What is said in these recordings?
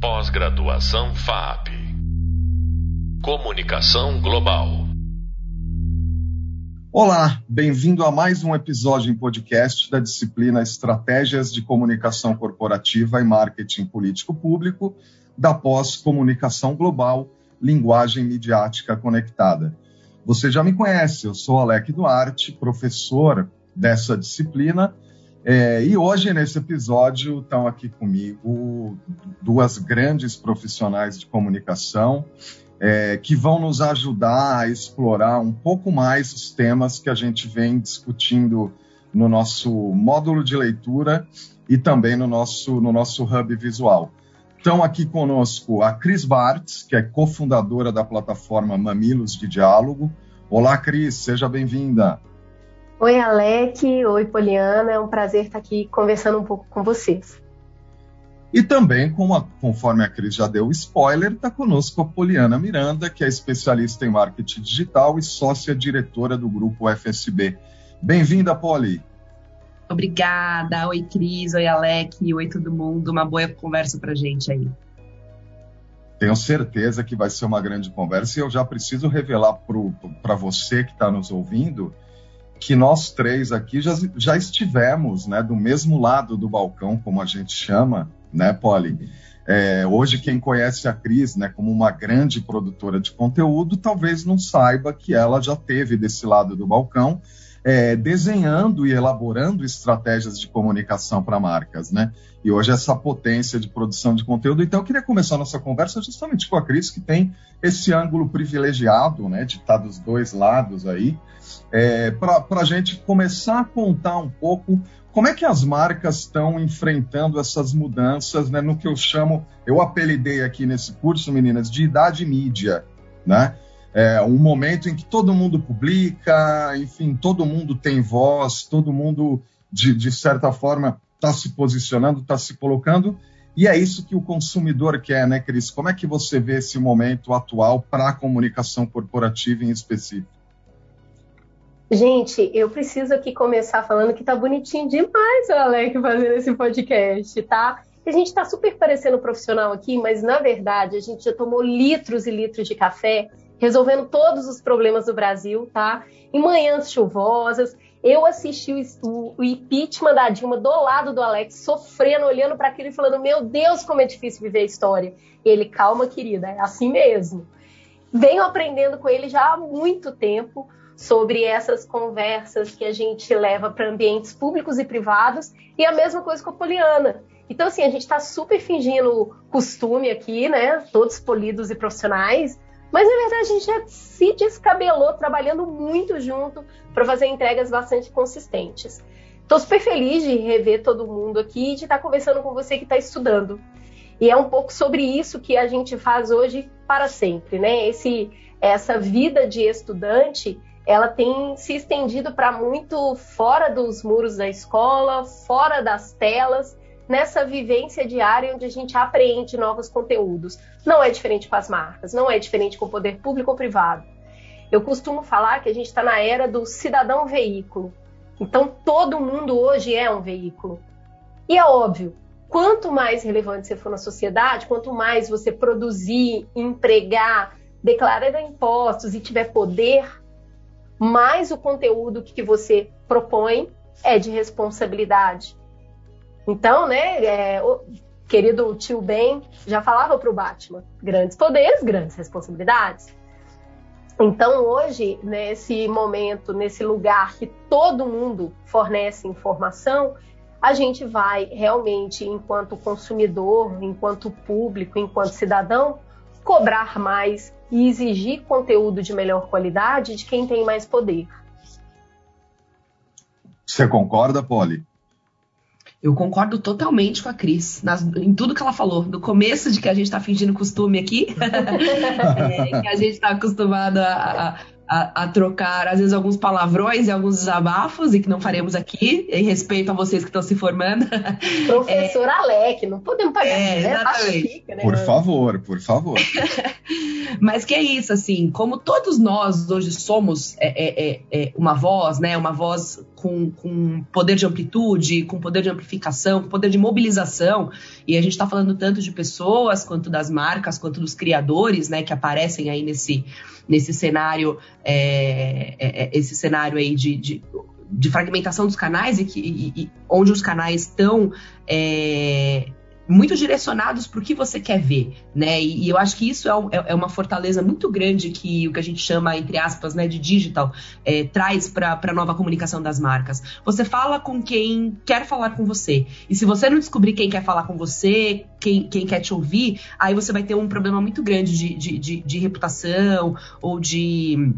Pós-graduação FAP. Comunicação Global. Olá, bem-vindo a mais um episódio em podcast da disciplina Estratégias de Comunicação Corporativa e Marketing Político Público da pós-comunicação global, linguagem midiática conectada. Você já me conhece, eu sou Alec Duarte, professor dessa disciplina é, e hoje, nesse episódio, estão aqui comigo duas grandes profissionais de comunicação é, que vão nos ajudar a explorar um pouco mais os temas que a gente vem discutindo no nosso módulo de leitura e também no nosso, no nosso hub visual. Estão aqui conosco a Cris Bartz, que é cofundadora da plataforma Mamilos de Diálogo. Olá, Cris, seja bem-vinda. Oi, Alec. Oi, Poliana. É um prazer estar aqui conversando um pouco com vocês. E também, a, conforme a Cris já deu o spoiler, está conosco a Poliana Miranda, que é especialista em marketing digital e sócia diretora do grupo FSB. Bem-vinda, Poli. Obrigada. Oi, Cris. Oi, Alec. Oi, todo mundo. Uma boa conversa para gente aí. Tenho certeza que vai ser uma grande conversa e eu já preciso revelar para você que está nos ouvindo que nós três aqui já, já estivemos né, do mesmo lado do balcão, como a gente chama, né, Polly? É, hoje, quem conhece a Cris né, como uma grande produtora de conteúdo, talvez não saiba que ela já teve desse lado do balcão, é, desenhando e elaborando estratégias de comunicação para marcas, né? E hoje essa potência de produção de conteúdo. Então, eu queria começar nossa conversa justamente com a Cris, que tem esse ângulo privilegiado, né, de estar dos dois lados aí, é, para a gente começar a contar um pouco como é que as marcas estão enfrentando essas mudanças, né, no que eu chamo, eu apelidei aqui nesse curso, meninas, de idade mídia, né? É um momento em que todo mundo publica, enfim, todo mundo tem voz, todo mundo, de, de certa forma, está se posicionando, está se colocando, e é isso que o consumidor quer, né, Cris? Como é que você vê esse momento atual para a comunicação corporativa em específico? Gente, eu preciso aqui começar falando que tá bonitinho demais o Alec fazendo esse podcast, tá? A gente tá super parecendo profissional aqui, mas na verdade a gente já tomou litros e litros de café resolvendo todos os problemas do Brasil, tá? Em manhãs chuvosas, eu assisti o, o impeachment da Dilma do lado do Alex, sofrendo, olhando para aquilo e falando: Meu Deus, como é difícil viver a história. Ele, calma, querida, é assim mesmo. Venho aprendendo com ele já há muito tempo sobre essas conversas que a gente leva para ambientes públicos e privados, e a mesma coisa com a Poliana. Então, assim, a gente está super fingindo costume aqui, né? Todos polidos e profissionais, mas na verdade a gente já se descabelou trabalhando muito junto para fazer entregas bastante consistentes. Estou super feliz de rever todo mundo aqui e de estar tá conversando com você que está estudando. E é um pouco sobre isso que a gente faz hoje para sempre, né? Esse, essa vida de estudante ela tem se estendido para muito fora dos muros da escola, fora das telas, nessa vivência diária onde a gente apreende novos conteúdos. Não é diferente com as marcas, não é diferente com o poder público ou privado. Eu costumo falar que a gente está na era do cidadão veículo. Então, todo mundo hoje é um veículo. E é óbvio, quanto mais relevante você for na sociedade, quanto mais você produzir, empregar, declarar impostos e tiver poder, mais o conteúdo que você propõe é de responsabilidade. Então, né, é, o querido tio Ben já falava para o Batman: grandes poderes, grandes responsabilidades. Então, hoje, nesse momento, nesse lugar que todo mundo fornece informação, a gente vai realmente, enquanto consumidor, enquanto público, enquanto cidadão, cobrar mais e exigir conteúdo de melhor qualidade de quem tem mais poder. Você concorda, Polly? Eu concordo totalmente com a Cris, nas, em tudo que ela falou. No começo de que a gente está fingindo costume aqui, é, que a gente está acostumado a, a, a, trocar, às vezes, alguns palavrões e alguns desabafos, e que não faremos aqui, em respeito a vocês que estão se formando. Professor é, Alec, não podemos pagar, é, né? Tá chique, né? Por favor, por favor. Mas que é isso, assim, como todos nós hoje somos é, é, é, é uma voz, né? Uma voz com, com poder de amplitude, com poder de amplificação, com poder de mobilização. E a gente está falando tanto de pessoas, quanto das marcas, quanto dos criadores, né, que aparecem aí nesse, nesse cenário, é, é, é esse cenário aí de, de de fragmentação dos canais e, que, e, e onde os canais estão é, muito direcionados para o que você quer ver, né? E, e eu acho que isso é, é, é, uma fortaleza muito grande que o que a gente chama, entre aspas, né, de digital, é, traz para a nova comunicação das marcas. Você fala com quem quer falar com você. E se você não descobrir quem quer falar com você, quem, quem quer te ouvir, aí você vai ter um problema muito grande de, de, de, de reputação ou de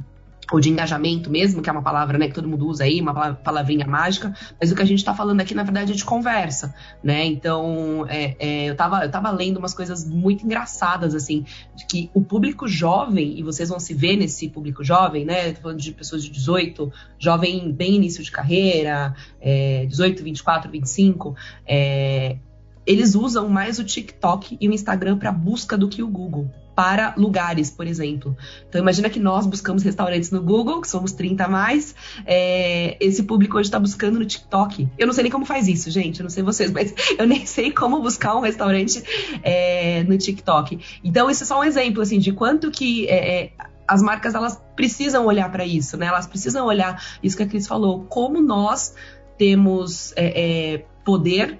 ou de engajamento mesmo, que é uma palavra né, que todo mundo usa aí, uma palavrinha mágica, mas o que a gente está falando aqui, na verdade, é de conversa, né? Então, é, é, eu, estava eu tava lendo umas coisas muito engraçadas, assim, de que o público jovem, e vocês vão se ver nesse público jovem, né? Tô falando de pessoas de 18, jovem bem início de carreira, é, 18, 24, 25, é, eles usam mais o TikTok e o Instagram para busca do que o Google para lugares, por exemplo. Então, imagina que nós buscamos restaurantes no Google, que somos 30 a mais, é, esse público hoje está buscando no TikTok. Eu não sei nem como faz isso, gente, eu não sei vocês, mas eu nem sei como buscar um restaurante é, no TikTok. Então, isso é só um exemplo, assim, de quanto que é, é as marcas, elas precisam olhar para isso, né? Elas precisam olhar isso que a Cris falou, como nós temos é, é, poder,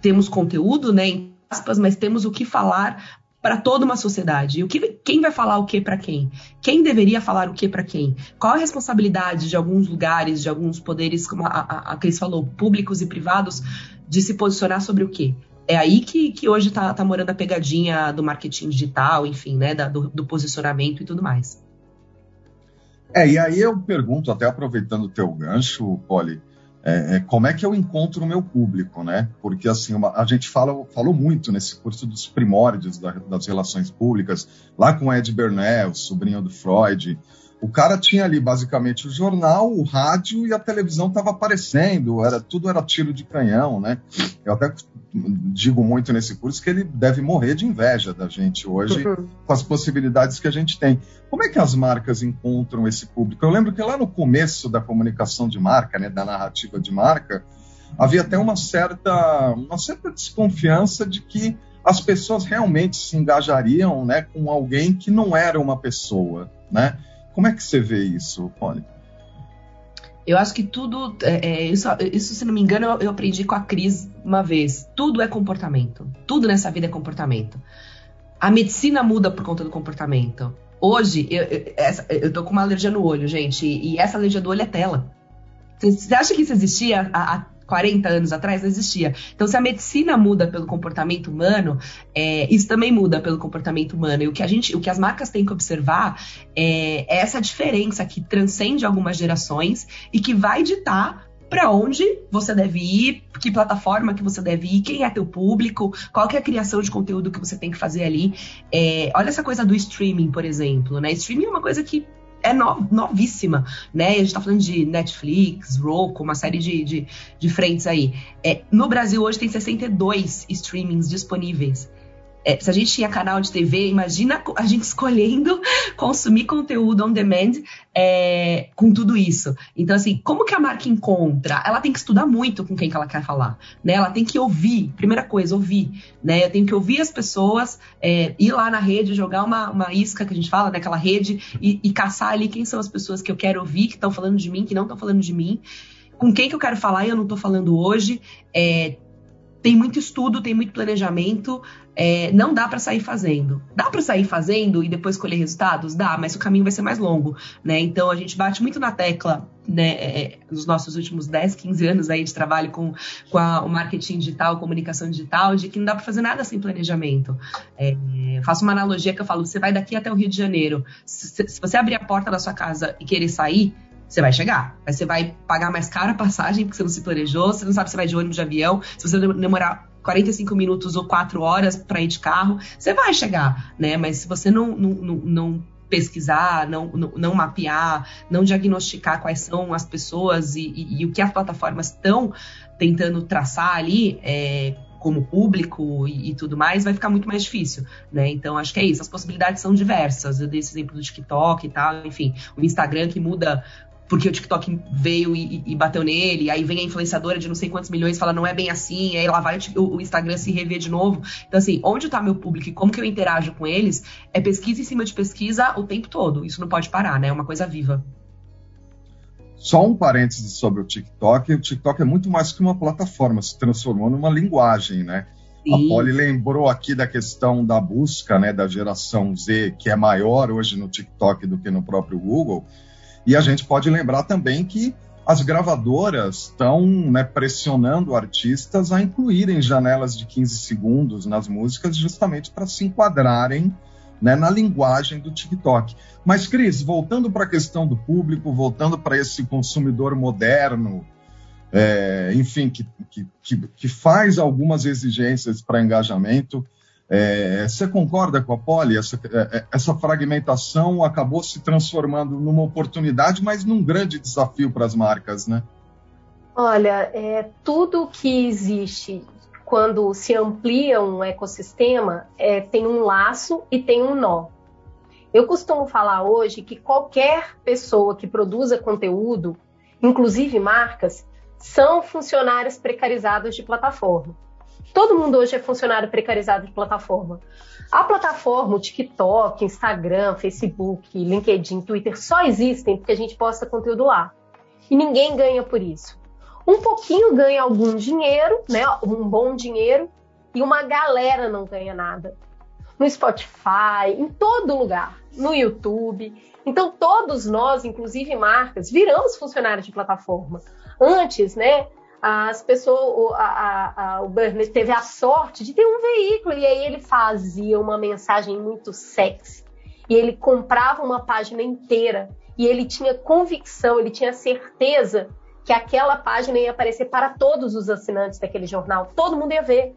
temos conteúdo, né? mas temos o que falar para toda uma sociedade. E o que, quem vai falar o que para quem? Quem deveria falar o que para quem? Qual a responsabilidade de alguns lugares, de alguns poderes, como a, a, a Cris falou, públicos e privados, de se posicionar sobre o quê? É aí que, que hoje está tá morando a pegadinha do marketing digital, enfim, né, da, do, do posicionamento e tudo mais. É, e aí eu pergunto, até aproveitando o teu gancho, Polly, é, é, como é que eu encontro o meu público, né? Porque assim, uma, a gente fala, falou muito nesse curso dos primórdios da, das relações públicas, lá com Ed Bernal, sobrinho do Freud. O cara tinha ali basicamente o jornal, o rádio e a televisão estava aparecendo, era tudo era tiro de canhão, né? Eu até digo muito nesse curso que ele deve morrer de inveja da gente hoje uhum. com as possibilidades que a gente tem. Como é que as marcas encontram esse público? Eu lembro que lá no começo da comunicação de marca, né, da narrativa de marca, havia até uma certa, uma certa desconfiança de que as pessoas realmente se engajariam né, com alguém que não era uma pessoa. Né? Como é que você vê isso, Polly? Eu acho que tudo. É, é, isso, isso, se não me engano, eu, eu, aprendi com a Cris uma vez. Tudo é comportamento. Tudo nessa vida é comportamento. A medicina muda por conta do comportamento. Hoje, eu, eu, essa, eu tô com uma alergia no olho, gente, e, e essa alergia do olho é tela. Você acha que isso existia há, há 40 anos atrás não existia. Então, se a medicina muda pelo comportamento humano, é, isso também muda pelo comportamento humano. E o que a gente, o que as marcas têm que observar é, é essa diferença que transcende algumas gerações e que vai ditar para onde você deve ir, que plataforma que você deve ir, quem é teu público, qual é a criação de conteúdo que você tem que fazer ali. É, olha essa coisa do streaming, por exemplo, né? Streaming é uma coisa que é no, novíssima, né? A gente está falando de Netflix, Roku, uma série de, de, de frentes aí. É, no Brasil hoje tem 62 streamings disponíveis. É, se a gente tinha canal de TV, imagina a gente escolhendo consumir conteúdo on demand é, com tudo isso. Então, assim, como que a marca encontra? Ela tem que estudar muito com quem que ela quer falar, né? Ela tem que ouvir, primeira coisa, ouvir, né? Eu tenho que ouvir as pessoas, é, ir lá na rede, jogar uma, uma isca que a gente fala, naquela né? rede, e, e caçar ali quem são as pessoas que eu quero ouvir, que estão falando de mim, que não estão falando de mim com quem que eu quero falar e eu não estou falando hoje. É, tem muito estudo, tem muito planejamento, é, não dá para sair fazendo. Dá para sair fazendo e depois colher resultados? Dá, mas o caminho vai ser mais longo, né? Então a gente bate muito na tecla, né, é, nos nossos últimos 10, 15 anos aí de trabalho com, com a, o marketing digital, comunicação digital, de que não dá para fazer nada sem planejamento. É, faço uma analogia que eu falo: você vai daqui até o Rio de Janeiro. Se, se você abrir a porta da sua casa e querer sair, você vai chegar. Aí você vai pagar mais caro a passagem, porque você não se planejou, você não sabe se vai de ônibus de avião, se você demorar 45 minutos ou 4 horas para ir de carro, você vai chegar, né? Mas se você não, não, não, não pesquisar, não, não, não, mapear, não diagnosticar quais são as pessoas e, e, e o que as plataformas estão tentando traçar ali, é, como público e, e, tudo mais, vai ficar muito mais difícil, né? Então, acho que é isso. As possibilidades são diversas. Eu dei esse exemplo do TikTok e tal, enfim, o Instagram que muda porque o TikTok veio e, e, bateu nele, aí vem a influenciadora de não sei quantos milhões e fala não é bem assim, aí lá vai o, o Instagram se rever de novo. Então, assim, onde está meu público e como que eu interajo com eles é pesquisa em cima de pesquisa o tempo todo. Isso não pode parar, né? É uma coisa viva. Só um parêntese sobre o TikTok. O TikTok é muito mais que uma plataforma, se transformou numa linguagem, né? Sim. A Polly lembrou aqui da questão da busca, né, da geração Z, que é maior hoje no TikTok do que no próprio Google. E a gente pode lembrar também que as gravadoras estão né, pressionando artistas a incluírem janelas de 15 segundos nas músicas, justamente para se enquadrarem né, na linguagem do TikTok. Mas, Cris, voltando para a questão do público, voltando para esse consumidor moderno, é, enfim, que, que, que, faz algumas exigências para engajamento, é, você concorda com a Poli? Essa, é, é, essa fragmentação acabou se transformando numa oportunidade, mas num grande desafio para as marcas, né? Olha, é, tudo que existe quando se amplia um ecossistema é, tem um laço e tem um nó. Eu costumo falar hoje que qualquer pessoa que produza conteúdo, inclusive marcas, são funcionários precarizados de plataforma. Todo mundo hoje é funcionário precarizado de plataforma. A plataforma, o TikTok, Instagram, Facebook, LinkedIn, Twitter só existem porque a gente posta conteúdo lá. E ninguém ganha por isso. Um pouquinho ganha algum dinheiro, né? Um bom dinheiro, e uma galera não ganha nada. No Spotify, em todo lugar, no YouTube. Então, todos nós, inclusive marcas, viramos funcionários de plataforma. Antes, né? As pessoas, a, a, o Burnett teve a sorte de ter um veículo e aí ele fazia uma mensagem muito sexy e ele comprava uma página inteira e ele tinha convicção, ele tinha certeza que aquela página ia aparecer para todos os assinantes daquele jornal, todo mundo ia ver.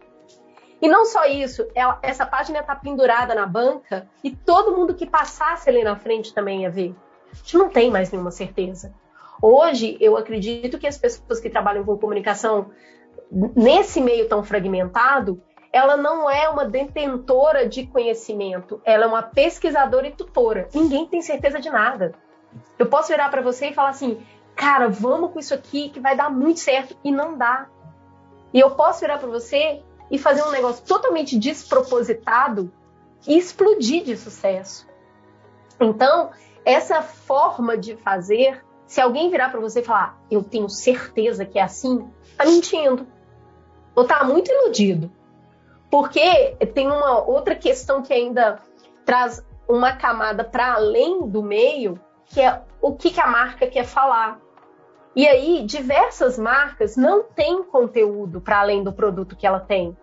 E não só isso, ela, essa página está pendurada na banca e todo mundo que passasse ali na frente também ia ver. A gente não tem mais nenhuma certeza. Hoje, eu acredito que as pessoas que trabalham com comunicação nesse meio tão fragmentado, ela não é uma detentora de conhecimento, ela é uma pesquisadora e tutora. Ninguém tem certeza de nada. Eu posso virar para você e falar assim, cara, vamos com isso aqui que vai dar muito certo e não dá. E eu posso virar para você e fazer um negócio totalmente despropositado e explodir de sucesso. Então, essa forma de fazer se alguém virar para você e falar, eu tenho certeza que é assim, tá mentindo. Ou tá muito iludido. Porque tem uma outra questão que ainda traz uma camada para além do meio, que é o que, que a marca quer falar. E aí, diversas marcas não têm conteúdo para além do produto que ela tem.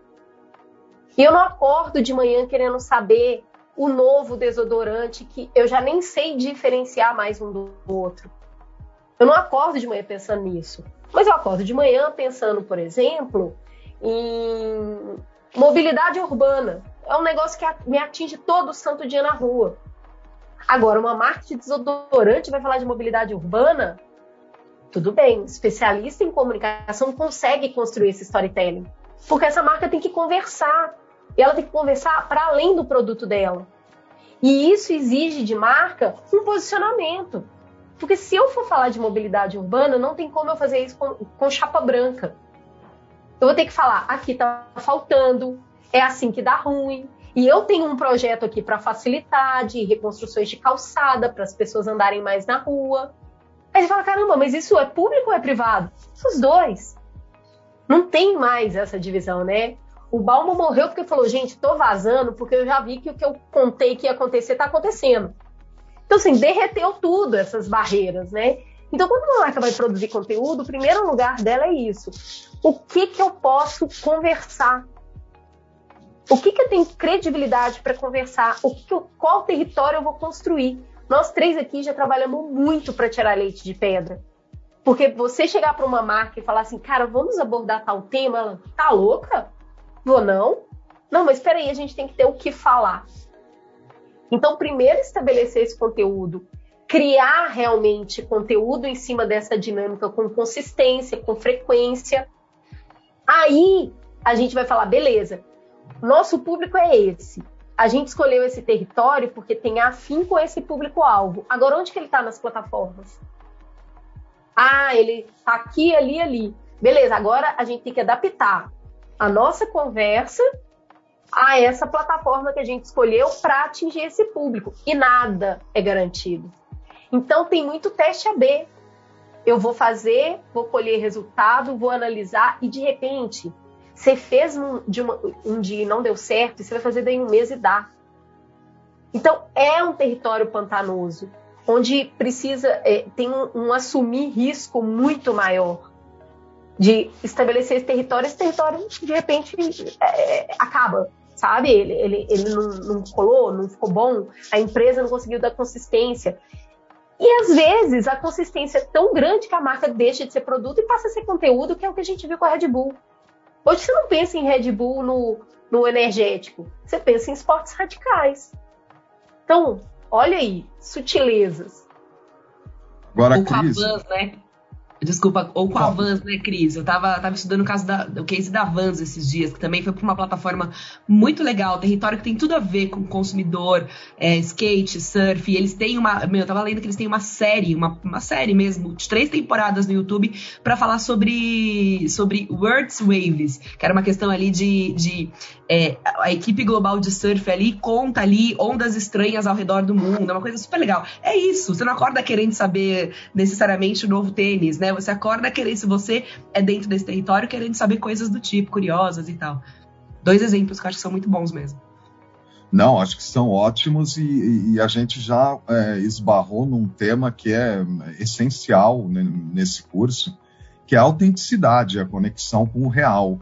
E eu não acordo de manhã querendo saber o novo desodorante que eu já nem sei diferenciar mais um do outro. Eu não acordo de manhã pensando nisso. Mas eu acordo de manhã pensando, por exemplo, em mobilidade urbana. É um negócio que me atinge todo santo dia na rua. Agora, uma marca de desodorante vai falar de mobilidade urbana? Tudo bem, especialista em comunicação consegue construir esse storytelling. Porque essa marca tem que conversar. E ela tem que conversar para além do produto dela. E isso exige de marca um posicionamento. Porque se eu for falar de mobilidade urbana, não tem como eu fazer isso com, com chapa branca. Eu vou ter que falar, aqui tá faltando, é assim que dá ruim. E eu tenho um projeto aqui para facilitar de reconstruções de calçada, para as pessoas andarem mais na rua. Aí você fala, caramba, mas isso é público ou é privado? Os dois. Não tem mais essa divisão, né? O Balmo morreu porque falou, gente, tô vazando porque eu já vi que o que eu contei que ia acontecer tá acontecendo. Então, assim, derreteu tudo essas barreiras, né? Então, quando uma marca vai produzir conteúdo, o primeiro lugar dela é isso. O que, que eu posso conversar? O que, que eu tenho credibilidade para conversar? O que, que eu, qual território eu vou construir? Nós três aqui já trabalhamos muito para tirar leite de pedra. Porque você chegar para uma marca e falar assim, cara, vamos abordar tal tema, ela tá louca? Vou não? Não, mas espera aí, a gente tem que ter o que falar. Então, primeiro estabelecer esse conteúdo, criar realmente conteúdo em cima dessa dinâmica com consistência, com frequência. Aí a gente vai falar, beleza, nosso público é esse. A gente escolheu esse território porque tem afim com esse público-alvo. Agora, onde que ele está nas plataformas? Ah, ele tá aqui, ali, ali. Beleza, agora a gente tem que adaptar a nossa conversa a essa plataforma que a gente escolheu para atingir esse público. E nada é garantido. Então tem muito teste AB. Eu vou fazer, vou colher resultado, vou analisar e de repente você fez um, uma, um dia e não deu certo, e você vai fazer daí um mês e dá. Então é um território pantanoso, onde precisa é, tem um, um assumir risco muito maior de estabelecer esse território, esse território de repente é, acaba, sabe? Ele, ele, ele não, não colou, não ficou bom, a empresa não conseguiu dar consistência. E às vezes a consistência é tão grande que a marca deixa de ser produto e passa a ser conteúdo, que é o que a gente viu com a Red Bull. Hoje você não pensa em Red Bull no, no energético, você pensa em esportes radicais. Então, olha aí, sutilezas. Agora, Cris, né? Desculpa, ou com a Vans, né, Cris? Eu tava, tava estudando o caso da, o case da Vans esses dias, que também foi para uma plataforma muito legal, território que tem tudo a ver com consumidor, é, skate, surf. Eles têm uma. Meu, eu tava lendo que eles têm uma série, uma, uma série mesmo, de três temporadas no YouTube, para falar sobre, sobre Words Waves, que era uma questão ali de. de é, a equipe global de surf ali conta ali ondas estranhas ao redor do mundo. É uma coisa super legal. É isso, você não acorda querendo saber necessariamente o novo tênis, né? Você acorda querendo, se você é dentro desse território, querendo saber coisas do tipo, curiosas e tal. Dois exemplos que eu acho que são muito bons mesmo. Não, acho que são ótimos e, e a gente já é, esbarrou num tema que é essencial nesse curso, que é a autenticidade, a conexão com o real.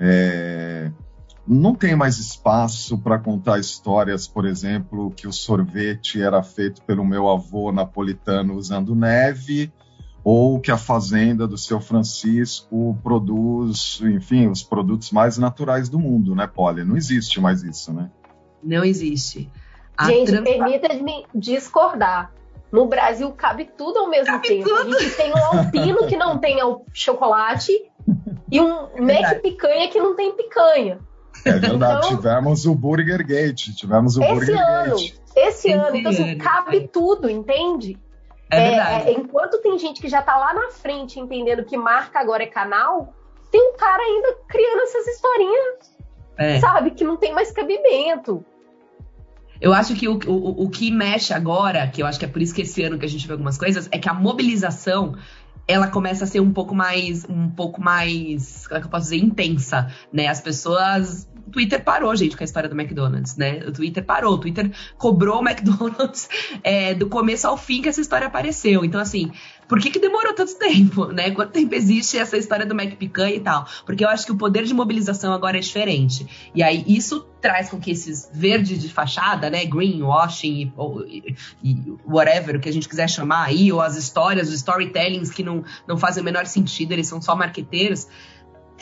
É, não tem mais espaço para contar histórias, por exemplo, que o sorvete era feito pelo meu avô napolitano usando neve ou que a fazenda do seu Francisco produz, enfim, os produtos mais naturais do mundo, né, Polly? Não existe mais isso, né? Não existe. A Gente, trans... permita-me discordar. No Brasil cabe tudo ao mesmo cabe tempo. Tudo. A gente tem um alpino que não tem chocolate e um é Mac picanha que não tem picanha. É verdade, então, tivemos o Burger Gate, tivemos o esse Burger ano, Gate. Esse ano, então assim, cabe tudo, entende? É é, é, enquanto tem gente que já está lá na frente entendendo que marca agora é canal, tem um cara ainda criando essas historinhas, é. sabe, que não tem mais cabimento. Eu acho que o, o, o que mexe agora, que eu acho que é por isso que esse ano que a gente vê algumas coisas, é que a mobilização ela começa a ser um pouco mais, um pouco mais, como é que eu posso dizer, intensa, né? As pessoas o Twitter parou, gente, com a história do McDonald's, né? O Twitter parou, o Twitter cobrou o McDonald's é, do começo ao fim que essa história apareceu. Então, assim, por que, que demorou tanto tempo, né? Quanto tempo existe essa história do Mac Picanha e tal? Porque eu acho que o poder de mobilização agora é diferente. E aí, isso traz com que esses verdes de fachada, né? Greenwashing e, e, whatever, o que a gente quiser chamar aí, ou as histórias, os storytellings que não, não fazem o menor sentido, eles são só marqueteiros,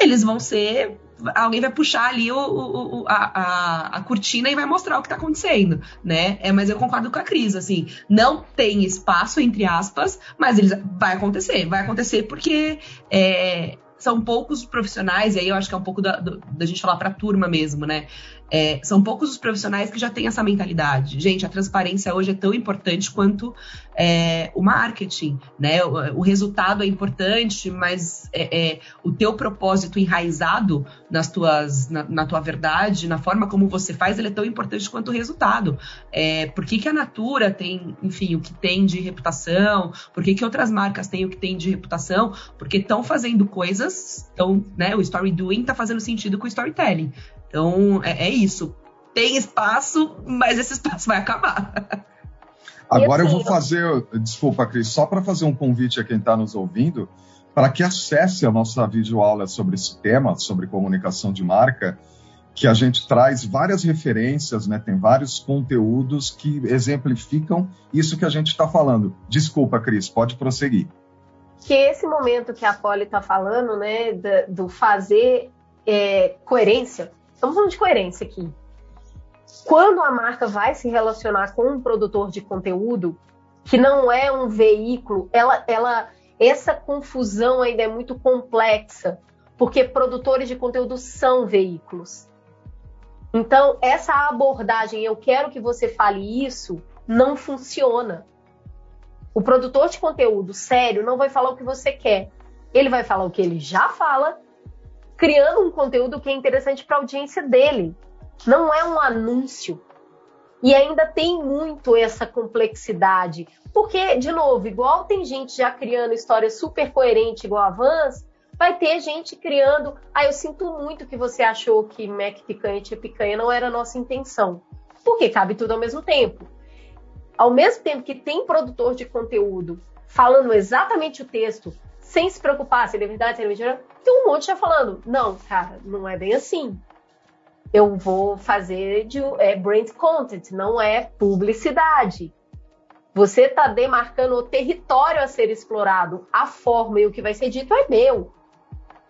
eles vão ser alguém vai puxar ali o, o, a, a, a, cortina e vai mostrar o que está acontecendo, né? É, mas eu concordo com a Cris, assim, não tem espaço, entre aspas, mas eles, vai acontecer, vai acontecer porque é, são poucos profissionais, e aí eu acho que é um pouco da, da gente falar para a turma mesmo, né? É, são poucos os profissionais que já têm essa mentalidade. Gente, a transparência hoje é tão importante quanto é, o marketing, né? O, o, resultado é importante, mas é, é, o teu propósito enraizado nas tuas, na, na, tua verdade, na forma como você faz, ele é tão importante quanto o resultado. É, por que, que a Natura tem, enfim, o que tem de reputação? Por que, que outras marcas têm o que tem de reputação? Porque estão fazendo coisas, então, né? O story doing está fazendo sentido com o storytelling. Então, é, é isso. Tem espaço, mas esse espaço vai acabar. Agora assim, eu vou fazer, desculpa, Cris, só para fazer um convite a quem está nos ouvindo, para que acesse a nossa videoaula sobre esse tema, sobre comunicação de marca, que a gente traz várias referências, né? tem vários conteúdos que exemplificam isso que a gente está falando. Desculpa, Cris, pode prosseguir. Que esse momento que a Polly está falando, né, do fazer é, coerência, Estamos falando de coerência aqui. Quando a marca vai se relacionar com um produtor de conteúdo, que não é um veículo, ela, ela, essa confusão ainda é muito complexa, porque produtores de conteúdo são veículos. Então, essa abordagem, eu quero que você fale isso, não funciona. O produtor de conteúdo sério não vai falar o que você quer. Ele vai falar o que ele já fala, criando um conteúdo que é interessante para a audiência dele. Não é um anúncio. E ainda tem muito essa complexidade. Porque, de novo, igual tem gente já criando história super coerente, igual a Vans, vai ter gente criando. Ah, eu sinto muito que você achou que Mac picanha tinha picanha, não era a nossa intenção. Porque cabe tudo ao mesmo tempo. Ao mesmo tempo que tem produtor de conteúdo falando exatamente o texto, sem se preocupar se ele é verdade, se ele é mentira, tem um monte já falando, não, cara, não é bem assim eu vou fazer de é, brand content, não é publicidade. Você está demarcando o território a ser explorado, a forma e o que vai ser dito é meu.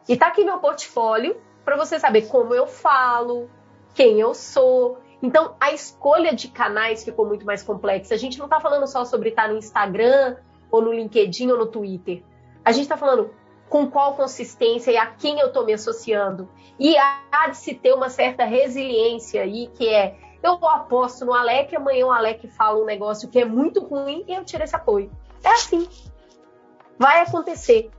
E tá aqui meu portfólio para você saber como eu falo, quem eu sou. Então, a escolha de canais ficou muito mais complexa. A gente não está falando só sobre estar no Instagram, ou no LinkedIn, ou no Twitter. A gente está falando com qual consistência e a quem eu estou me associando. E há de se ter uma certa resiliência aí, que é eu aposto no Alec, amanhã o Alec fala um negócio que é muito ruim e eu tiro esse apoio. É assim. Vai acontecer.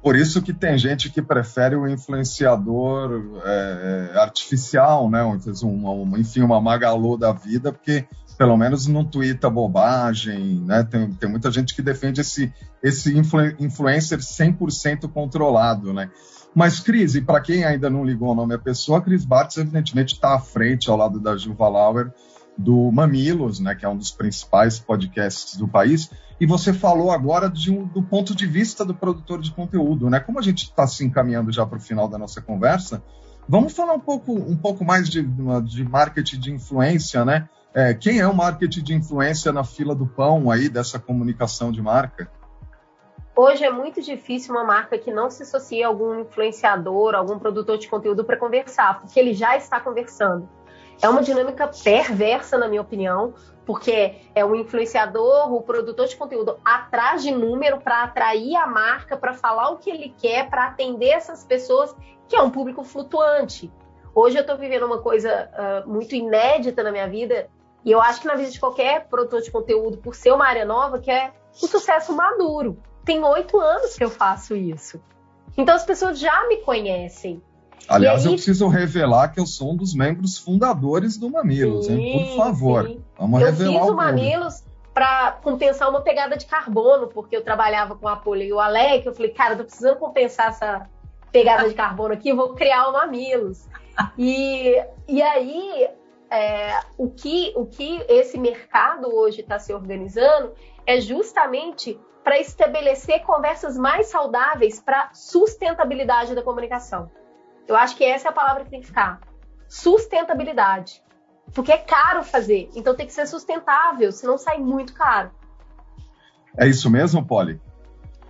Por isso que tem gente que prefere o influenciador é, artificial, né? Um, enfim, uma magalô da vida, porque pelo menos não twitta bobagem, né? Tem, tem muita gente que defende esse, esse influ, influencer 100% controlado, né? Mas, Cris, e para quem ainda não ligou o nome à pessoa, Cris Bartz, evidentemente, está à frente, ao lado da Gilva Lauer, do Mamilos, né, que é um dos principais podcasts do país. E você falou agora um, do ponto de vista do produtor de conteúdo, né? Como a gente está se encaminhando já para o final da nossa conversa, vamos falar um pouco, um pouco mais de, de marketing de influência, né? É, quem é o marketing de influência na fila do pão aí dessa comunicação de marca? Hoje é muito difícil uma marca que não se associe a algum influenciador, algum produtor de conteúdo para conversar, porque ele já está conversando. É uma dinâmica perversa, na minha opinião, porque é o influenciador, o produtor de conteúdo atrás de número para atrair a marca, para falar o que ele quer, para atender essas pessoas, que é um público flutuante. Hoje eu estou vivendo uma coisa uh, muito inédita na minha vida, e eu acho que na vida de qualquer produtor de conteúdo, por ser uma área nova, que é o sucesso maduro. Tem oito anos que eu faço isso. Então as pessoas já me conhecem. Aliás, aí... eu preciso revelar que eu sou um dos membros fundadores do Mamilos, sim, hein? Por favor, sim. vamos eu revelar fiz o, o Mamilos para compensar uma pegada de carbono, porque eu trabalhava com a Apolo e o Alec. Eu falei, cara, eu tô precisando compensar essa pegada de carbono aqui, eu vou criar o Mamilos. E, e aí, é, o, que, o que esse mercado hoje está se organizando é justamente para estabelecer conversas mais saudáveis para sustentabilidade da comunicação. Eu acho que essa é a palavra que tem que ficar. Sustentabilidade. Porque é caro fazer, então tem que ser sustentável, senão sai muito caro. É isso mesmo, Polly?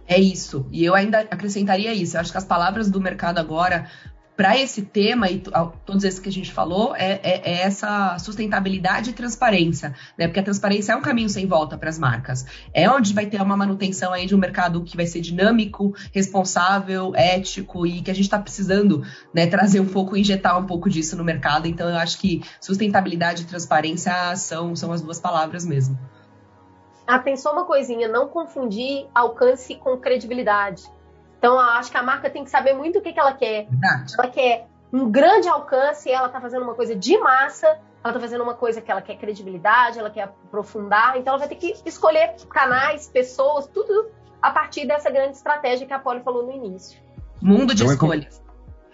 É isso. E eu ainda acrescentaria isso. Eu acho que as palavras do mercado agora para esse tema e todos esses que a gente falou é, é, é, essa sustentabilidade e transparência, né? Porque a transparência é um caminho sem volta para as marcas. É onde vai ter uma manutenção aí de um mercado que vai ser dinâmico, responsável, ético e que a gente está precisando, né, trazer um pouco, injetar um pouco disso no mercado. Então eu acho que sustentabilidade e transparência são, são as duas palavras mesmo. Atenção uma coisinha, não confundir alcance com credibilidade. Então, eu acho que a marca tem que saber muito o que, que ela quer. Verdade. Ela quer um grande alcance, ela está fazendo uma coisa de massa, ela está fazendo uma coisa que ela quer credibilidade, ela quer aprofundar, então ela vai ter que escolher canais, pessoas, tudo a partir dessa grande estratégia que a Polly falou no início. Mundo de eu, escolhas.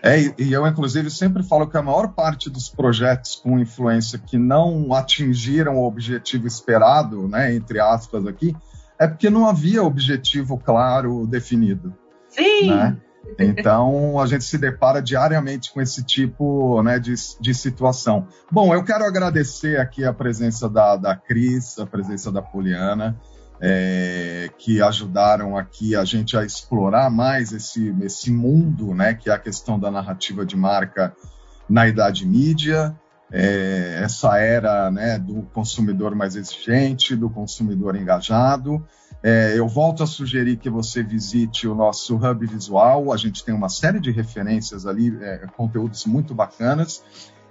É, e eu, inclusive, sempre falo que a maior parte dos projetos com influência que não atingiram o objetivo esperado, né, entre aspas aqui, é porque não havia objetivo claro definido. Sim! Né? Então, a gente se depara diariamente com esse tipo né, de, de situação. Bom, eu quero agradecer aqui a presença da, da Cris, a presença da Poliana, é, que ajudaram aqui a gente a explorar mais esse, esse mundo, né, que é a questão da narrativa de marca na idade mídia, é, essa era né, do consumidor mais exigente, do consumidor engajado. É, eu volto a sugerir que você visite o nosso hub visual. A gente tem uma série de referências ali, é, conteúdos muito bacanas.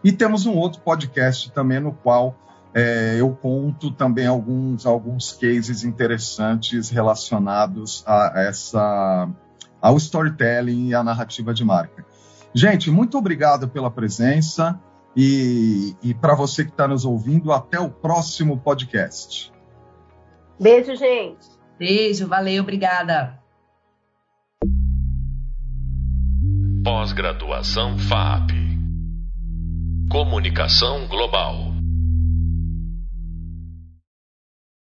E temos um outro podcast também no qual é, eu conto também alguns, alguns cases interessantes relacionados a essa ao storytelling e à narrativa de marca. Gente, muito obrigado pela presença e, e para você que está nos ouvindo, até o próximo podcast. Beijo, gente. Beijo, valeu, obrigada. Pós-graduação FAP. Comunicação Global.